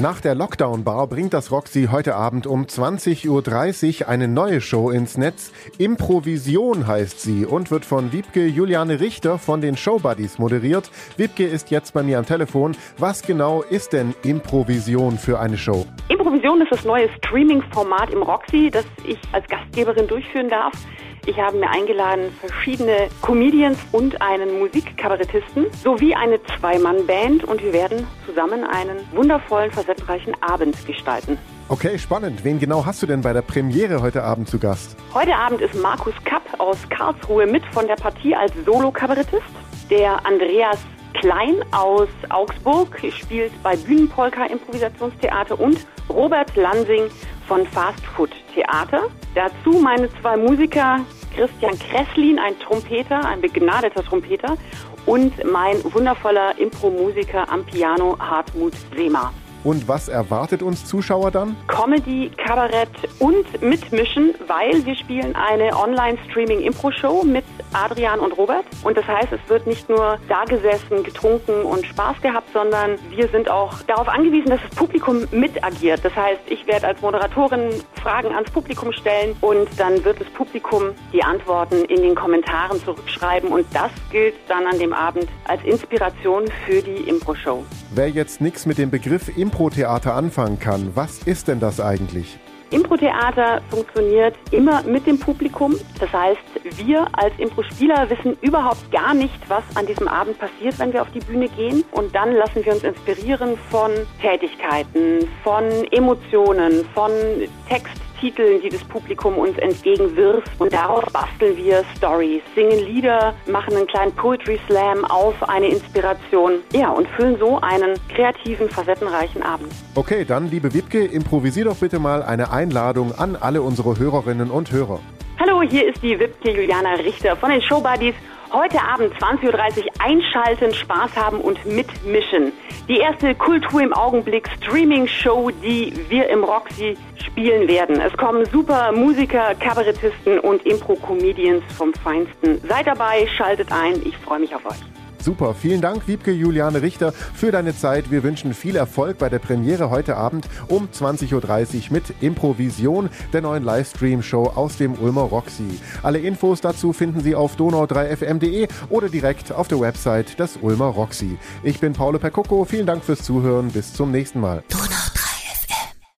Nach der Lockdown-Bar bringt das Roxy heute Abend um 20.30 Uhr eine neue Show ins Netz. Improvision heißt sie und wird von Wiebke Juliane Richter von den Showbuddies moderiert. Wiebke ist jetzt bei mir am Telefon. Was genau ist denn Improvision für eine Show? Improvision ist das neue Streaming-Format im Roxy, das ich als Gastgeberin durchführen darf. Ich habe mir eingeladen verschiedene Comedians und einen Musikkabarettisten sowie eine Zwei-Mann-Band und wir werden zusammen einen wundervollen, facettenreichen Abend gestalten. Okay, spannend. Wen genau hast du denn bei der Premiere heute Abend zu Gast? Heute Abend ist Markus Kapp aus Karlsruhe mit von der Partie als Solo-Kabarettist. Der Andreas Klein aus Augsburg spielt bei Bühnenpolka Improvisationstheater und Robert Lansing von Fast Food Theater. Dazu meine zwei Musiker Christian Kresslin, ein Trompeter, ein begnadeter Trompeter und mein wundervoller Impro-Musiker am Piano Hartmut Seemer. Und was erwartet uns Zuschauer dann? Comedy, Kabarett und Mitmischen, weil wir spielen eine Online-Streaming-Impro-Show mit Adrian und Robert. Und das heißt, es wird nicht nur da gesessen, getrunken und Spaß gehabt, sondern wir sind auch darauf angewiesen, dass das Publikum mit agiert. Das heißt, ich werde als Moderatorin Fragen ans Publikum stellen und dann wird das Publikum die Antworten in den Kommentaren zurückschreiben. Und das gilt dann an dem Abend als Inspiration für die Impro-Show. Wer jetzt nichts mit dem Begriff Impro-Theater anfangen kann, was ist denn das eigentlich? Impro-Theater funktioniert immer mit dem Publikum. Das heißt, wir als Impro-Spieler wissen überhaupt gar nicht, was an diesem Abend passiert, wenn wir auf die Bühne gehen. Und dann lassen wir uns inspirieren von Tätigkeiten, von Emotionen, von Text. Titeln, die das Publikum uns entgegenwirft. Und darauf basteln wir Stories, singen Lieder, machen einen kleinen Poetry Slam auf eine Inspiration. Ja, und füllen so einen kreativen, facettenreichen Abend. Okay, dann, liebe Wipke, improvisier doch bitte mal eine Einladung an alle unsere Hörerinnen und Hörer. Hallo, hier ist die Wipke Juliana Richter von den Showbuddies. Heute Abend 20.30 Uhr einschalten, Spaß haben und mitmischen. Die erste Kultur im Augenblick Streaming-Show, die wir im Roxy spielen werden. Es kommen super Musiker, Kabarettisten und Impro-Comedians vom Feinsten. Seid dabei, schaltet ein, ich freue mich auf euch. Super, vielen Dank, Wiebke Juliane Richter, für deine Zeit. Wir wünschen viel Erfolg bei der Premiere heute Abend um 20.30 Uhr mit Improvision, der neuen Livestream-Show aus dem Ulmer Roxy. Alle Infos dazu finden Sie auf donau3fm.de oder direkt auf der Website des Ulmer Roxy. Ich bin Paolo Percocco, vielen Dank fürs Zuhören, bis zum nächsten Mal.